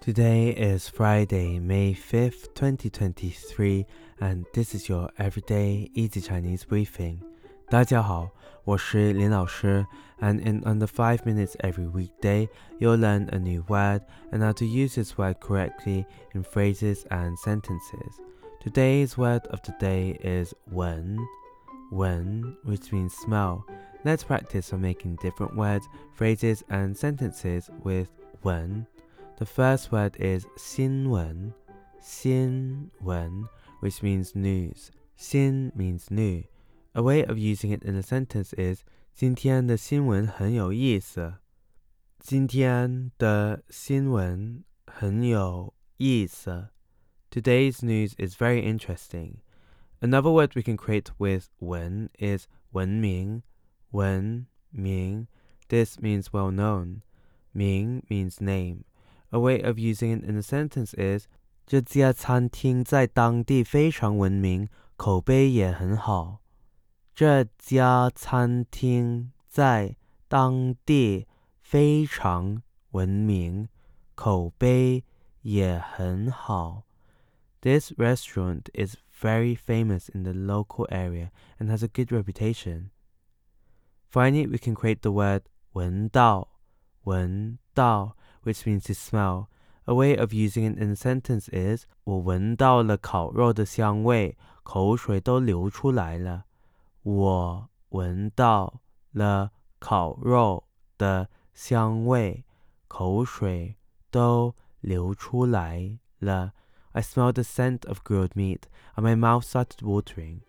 Today is Friday, May 5th, 2023, and this is your everyday easy Chinese briefing. 大家好，我是林老师, and in under 5 minutes every weekday, you'll learn a new word and how to use this word correctly in phrases and sentences. Today's word of the day is wen, wen, which means smell. Let's practice on making different words, phrases, and sentences with wen. The first word is 新闻,新闻, which means news. 新 means new. A way of using it in a sentence is 今天的新闻很有意思。今天的新闻很有意思。Today's news is very interesting. Another word we can create with 文 is 文明,文明. This means well known. 名 means name. A way of using it in a sentence is 这家餐厅在当地非常闻名，口碑也很好。这家餐厅在当地非常闻名，口碑也很好。This restaurant is very famous in the local area and has a good reputation. Finally, we can create the word 闻到，闻到 which means to smell. A way of using it in a sentence is 我闻到了烤肉的香味，口水都流出来了。我闻到了烤肉的香味，口水都流出来了。I smelled the scent of grilled meat, and my mouth started watering.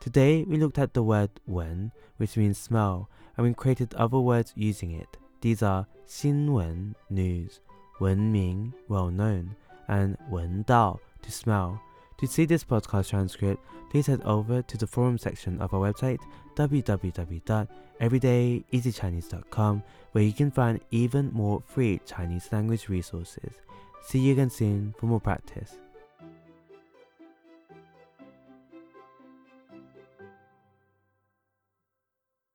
Today we looked at the word 闻, which means smell, and we created other words using it. These are 新闻 news, 闻名 well known, and 闻到 to smell. To see this podcast transcript, please head over to the forum section of our website www.everydayeasychinese.com where you can find even more free Chinese language resources. See you again soon for more practice.